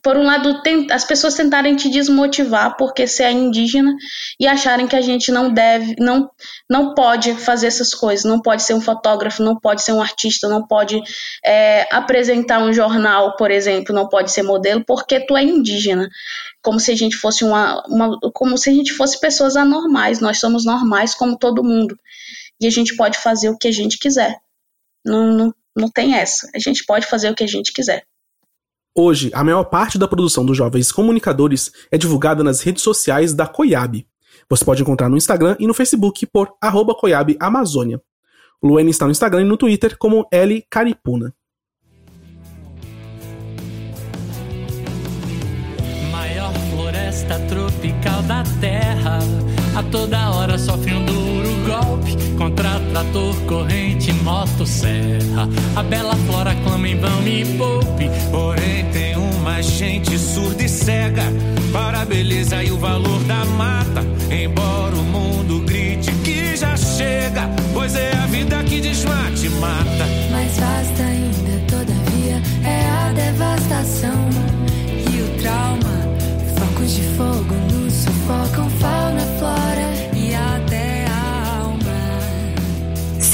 por um lado, tem, as pessoas tentarem te desmotivar porque você é indígena e acharem que a gente não deve, não, não pode fazer essas coisas, não pode ser um fotógrafo, não pode ser um artista, não pode é, apresentar um jornal, por exemplo, não pode ser modelo porque tu é indígena, como se a gente fosse uma, uma como se a gente fosse pessoas anormais. Nós somos normais como todo mundo e a gente pode fazer o que a gente quiser. Não, não, não tem essa. A gente pode fazer o que a gente quiser. Hoje, a maior parte da produção dos jovens comunicadores é divulgada nas redes sociais da Coiab. Você pode encontrar no Instagram e no Facebook por arroba Coiab Amazônia. Luene está no Instagram e no Twitter como L Caripuna. Maior floresta tropical da Terra, a toda hora sofre um contra trator, corrente, motosserra. A bela flora clama em vão me poupe, porém tem uma gente surda e cega para a beleza e o valor da mata. Embora o mundo grite que já chega, pois é a vida que desmate mata. Mais vasta ainda,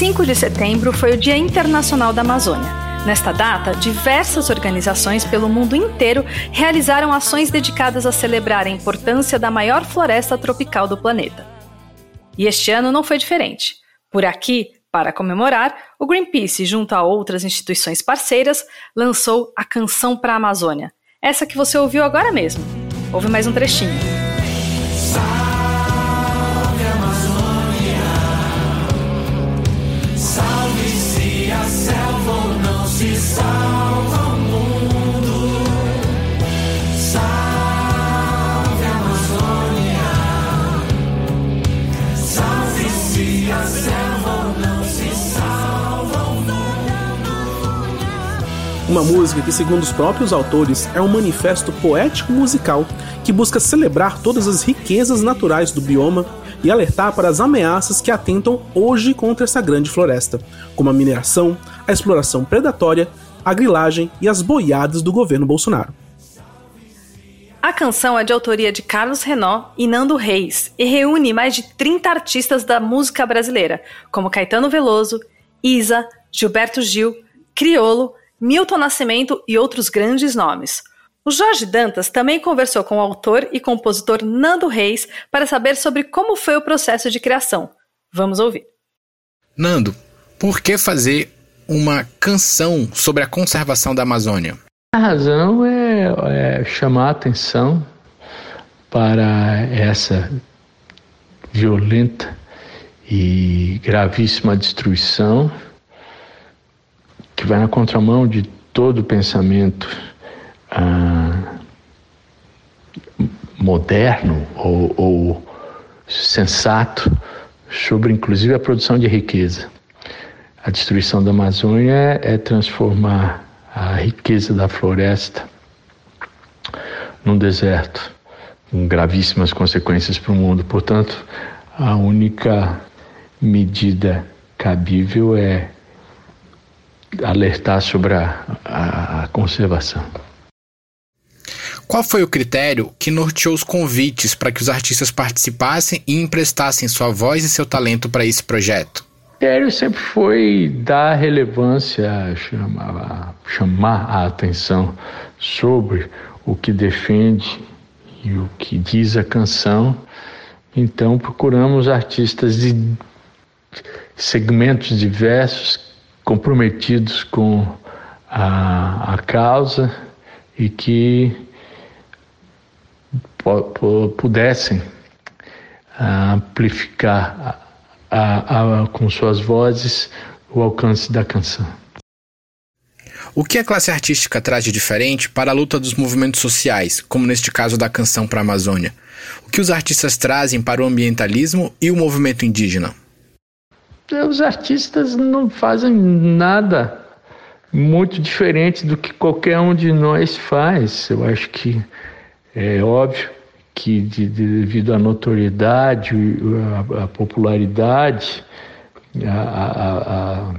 5 de setembro foi o Dia Internacional da Amazônia. Nesta data, diversas organizações pelo mundo inteiro realizaram ações dedicadas a celebrar a importância da maior floresta tropical do planeta. E este ano não foi diferente. Por aqui, Para comemorar, o Greenpeace, junto a outras instituições parceiras, lançou a Canção para a Amazônia. Essa que você ouviu agora mesmo. Ouve mais um trechinho. Uma música que, segundo os próprios autores, é um manifesto poético-musical que busca celebrar todas as riquezas naturais do bioma e alertar para as ameaças que atentam hoje contra essa grande floresta, como a mineração, a exploração predatória, a grilagem e as boiadas do governo Bolsonaro. A canção é de autoria de Carlos Renó e Nando Reis e reúne mais de 30 artistas da música brasileira, como Caetano Veloso, Isa, Gilberto Gil, Criolo, Milton Nascimento e outros grandes nomes. O Jorge Dantas também conversou com o autor e compositor Nando Reis para saber sobre como foi o processo de criação. Vamos ouvir. Nando, por que fazer uma canção sobre a conservação da Amazônia? A razão é, é chamar a atenção para essa violenta e gravíssima destruição que vai na contramão de todo pensamento ah, moderno ou, ou sensato sobre, inclusive, a produção de riqueza. A destruição da Amazônia é transformar a riqueza da floresta num deserto, com gravíssimas consequências para o mundo. Portanto, a única medida cabível é alertar sobre a, a, a conservação. Qual foi o critério que norteou os convites para que os artistas participassem e emprestassem sua voz e seu talento para esse projeto? O critério sempre foi dar relevância, chamar, chamar a atenção sobre o que defende e o que diz a canção. Então procuramos artistas de segmentos diversos, comprometidos com a, a causa e que pudessem amplificar a, a, com suas vozes o alcance da canção. O que a classe artística traz de diferente para a luta dos movimentos sociais, como neste caso da canção para a Amazônia? O que os artistas trazem para o ambientalismo e o movimento indígena? Os artistas não fazem nada muito diferente do que qualquer um de nós faz. Eu acho que é óbvio que de, de, devido à notoriedade, à, popularidade, a,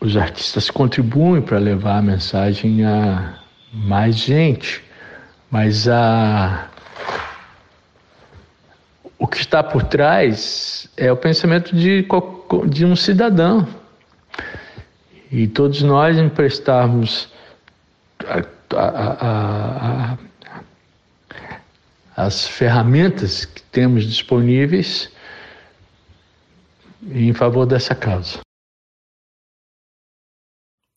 os artistas contribuem para levar a mensagem a mais gente, mas a o que está por trás é o pensamento de, de um cidadão. E todos nós emprestarmos a, a, a, as ferramentas que temos disponíveis em favor dessa causa.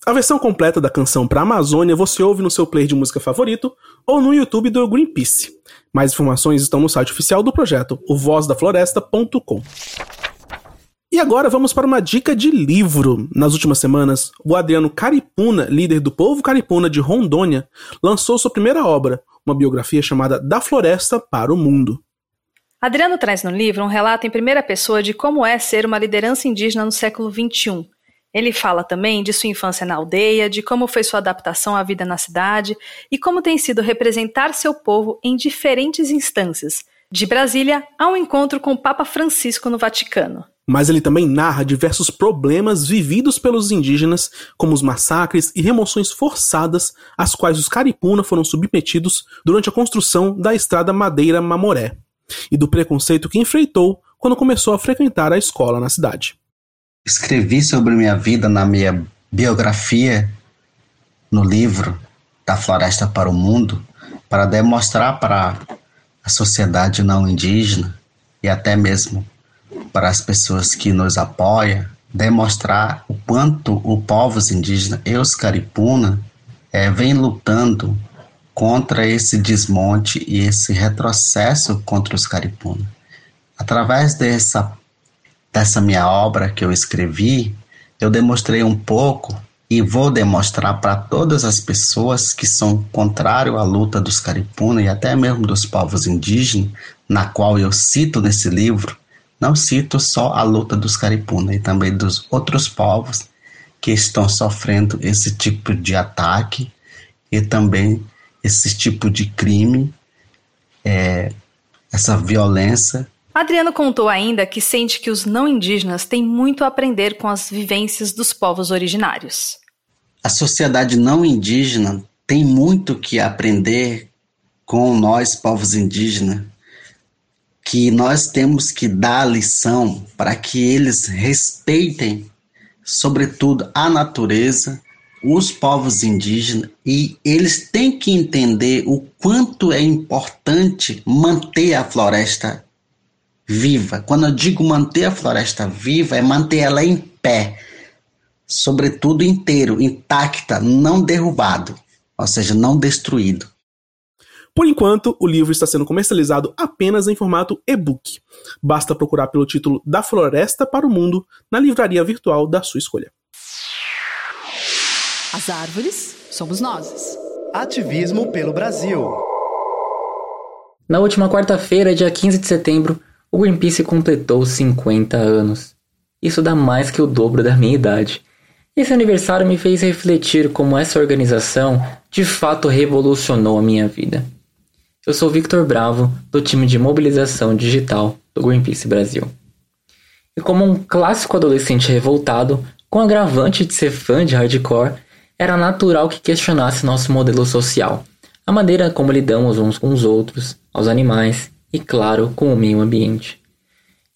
A versão completa da canção para Amazônia você ouve no seu player de música favorito ou no YouTube do Greenpeace. Mais informações estão no site oficial do projeto, o vozdafloresta.com. E agora vamos para uma dica de livro. Nas últimas semanas, o Adriano Caripuna, líder do povo Caripuna de Rondônia, lançou sua primeira obra, uma biografia chamada Da Floresta para o Mundo. Adriano traz no livro um relato em primeira pessoa de como é ser uma liderança indígena no século XXI. Ele fala também de sua infância na aldeia, de como foi sua adaptação à vida na cidade e como tem sido representar seu povo em diferentes instâncias, de Brasília ao encontro com o Papa Francisco no Vaticano mas ele também narra diversos problemas vividos pelos indígenas, como os massacres e remoções forçadas às quais os caripuna foram submetidos durante a construção da estrada Madeira-Mamoré, e do preconceito que enfrentou quando começou a frequentar a escola na cidade. Escrevi sobre minha vida na minha biografia no livro Da Floresta para o Mundo para demonstrar para a sociedade não indígena e até mesmo para as pessoas que nos apoiam, demonstrar o quanto o povos indígenas e os caripuna é, vem lutando contra esse desmonte e esse retrocesso contra os caripuna. Através dessa, dessa minha obra que eu escrevi, eu demonstrei um pouco e vou demonstrar para todas as pessoas que são contrário à luta dos caripuna e até mesmo dos povos indígenas, na qual eu cito nesse livro, não cito só a luta dos caripuna e também dos outros povos que estão sofrendo esse tipo de ataque e também esse tipo de crime, é, essa violência Adriano contou ainda que sente que os não indígenas têm muito a aprender com as vivências dos povos originários. A sociedade não indígena tem muito que aprender com nós, povos indígenas, que nós temos que dar a lição para que eles respeitem, sobretudo, a natureza, os povos indígenas, e eles têm que entender o quanto é importante manter a floresta viva. Quando eu digo manter a floresta viva, é manter ela em pé, sobretudo inteiro, intacta, não derrubado, ou seja, não destruído. Por enquanto, o livro está sendo comercializado apenas em formato e-book. Basta procurar pelo título Da Floresta para o Mundo na livraria virtual da sua escolha. As árvores somos nós. Ativismo pelo Brasil. Na última quarta-feira, dia 15 de setembro, o Greenpeace completou 50 anos. Isso dá mais que o dobro da minha idade. Esse aniversário me fez refletir como essa organização de fato revolucionou a minha vida. Eu sou Victor Bravo, do time de mobilização digital do Greenpeace Brasil. E como um clássico adolescente revoltado, com agravante de ser fã de hardcore, era natural que questionasse nosso modelo social, a maneira como lidamos uns com os outros, aos animais e, claro, com o meio ambiente.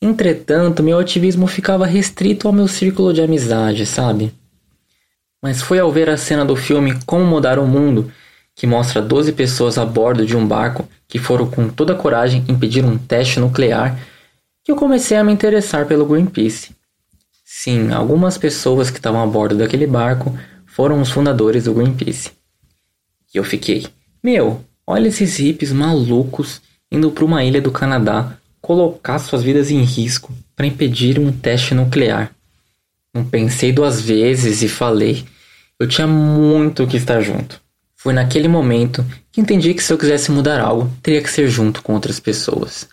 Entretanto, meu ativismo ficava restrito ao meu círculo de amizade, sabe? Mas foi ao ver a cena do filme Como Mudar o Mundo, que mostra 12 pessoas a bordo de um barco que foram com toda coragem impedir um teste nuclear, que eu comecei a me interessar pelo Greenpeace. Sim, algumas pessoas que estavam a bordo daquele barco foram os fundadores do Greenpeace. E eu fiquei, meu, olha esses hippies malucos indo para uma ilha do Canadá colocar suas vidas em risco para impedir um teste nuclear. Não pensei duas vezes e falei. Eu tinha muito que estar junto. Foi naquele momento que entendi que se eu quisesse mudar algo, teria que ser junto com outras pessoas.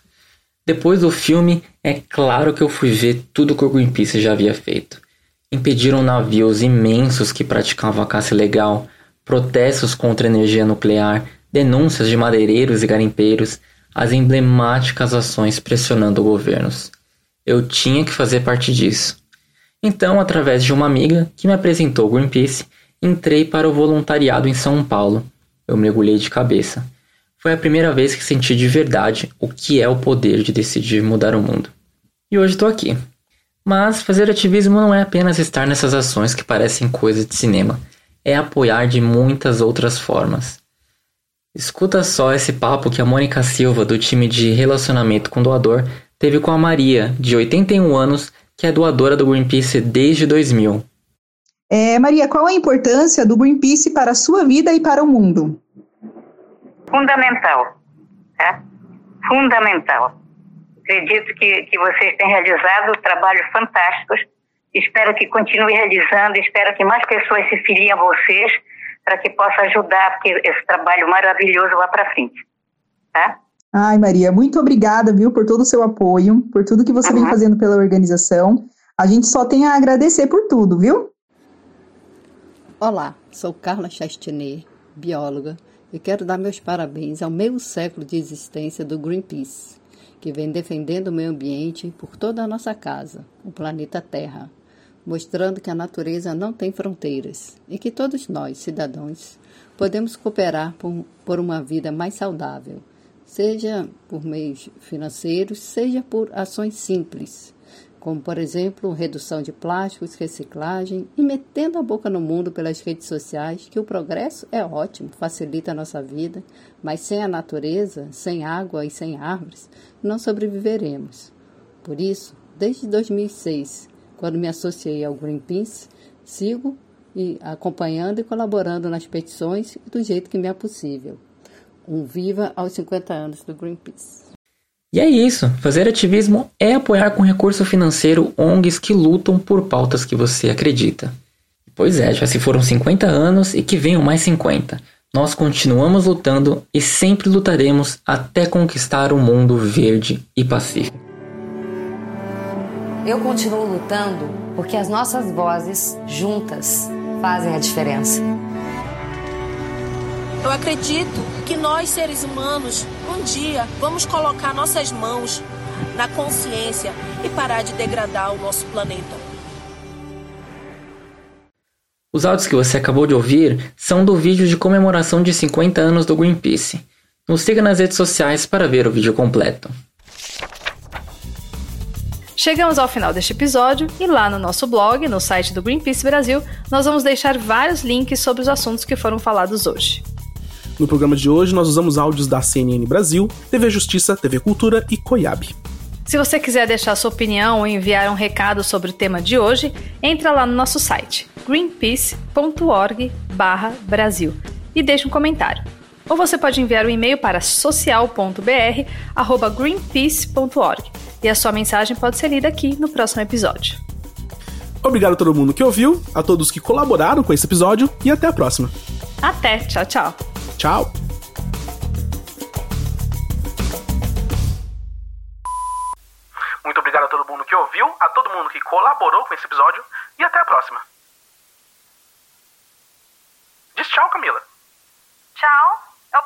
Depois do filme, é claro que eu fui ver tudo que o Greenpeace já havia feito. Impediram navios imensos que praticavam a caça ilegal, protestos contra a energia nuclear, denúncias de madeireiros e garimpeiros, as emblemáticas ações pressionando governos. Eu tinha que fazer parte disso. Então, através de uma amiga que me apresentou o Greenpeace, entrei para o voluntariado em São Paulo. Eu mergulhei de cabeça. Foi a primeira vez que senti de verdade o que é o poder de decidir mudar o mundo. E hoje estou aqui. Mas fazer ativismo não é apenas estar nessas ações que parecem coisa de cinema, é apoiar de muitas outras formas. Escuta só esse papo que a Mônica Silva, do time de relacionamento com doador, teve com a Maria, de 81 anos, que é doadora do Greenpeace desde 2000. É, Maria, qual a importância do Greenpeace para a sua vida e para o mundo? Fundamental, tá? Fundamental. Acredito que, que vocês têm realizado trabalhos fantásticos. Espero que continue realizando, espero que mais pessoas se filiem a vocês para que possa ajudar esse trabalho maravilhoso vá para frente. Tá? Ai, Maria, muito obrigada, viu, por todo o seu apoio, por tudo que você uhum. vem fazendo pela organização. A gente só tem a agradecer por tudo, viu? Olá, sou Carla Chastinet, bióloga, e quero dar meus parabéns ao meio século de existência do Greenpeace, que vem defendendo o meio ambiente por toda a nossa casa, o planeta Terra mostrando que a natureza não tem fronteiras e que todos nós, cidadãos, podemos cooperar por, por uma vida mais saudável, seja por meios financeiros, seja por ações simples, como, por exemplo, redução de plásticos, reciclagem e metendo a boca no mundo pelas redes sociais, que o progresso é ótimo, facilita a nossa vida, mas sem a natureza, sem água e sem árvores, não sobreviveremos. Por isso, desde 2006, quando me associei ao Greenpeace, sigo e acompanhando e colaborando nas petições do jeito que me é possível. Um viva aos 50 anos do Greenpeace. E é isso. Fazer ativismo é apoiar com recurso financeiro ONGs que lutam por pautas que você acredita. Pois é, já se foram 50 anos e que venham mais 50. Nós continuamos lutando e sempre lutaremos até conquistar um mundo verde e pacífico. Eu continuo lutando porque as nossas vozes, juntas, fazem a diferença. Eu acredito que nós, seres humanos, um dia vamos colocar nossas mãos na consciência e parar de degradar o nosso planeta. Os áudios que você acabou de ouvir são do vídeo de comemoração de 50 anos do Greenpeace. Nos siga nas redes sociais para ver o vídeo completo. Chegamos ao final deste episódio e lá no nosso blog, no site do Greenpeace Brasil, nós vamos deixar vários links sobre os assuntos que foram falados hoje. No programa de hoje, nós usamos áudios da CNN Brasil, TV Justiça, TV Cultura e Coiab. Se você quiser deixar sua opinião ou enviar um recado sobre o tema de hoje, entra lá no nosso site greenpeace.org/brasil e deixe um comentário. Ou você pode enviar um e-mail para social.br@greenpeace.org e a sua mensagem pode ser lida aqui no próximo episódio. Obrigado a todo mundo que ouviu, a todos que colaboraram com esse episódio e até a próxima. Até, tchau, tchau. Tchau. Muito obrigado a todo mundo que ouviu, a todo mundo que colaborou com esse episódio e até a próxima. Diz tchau, Camila. Tchau. Eu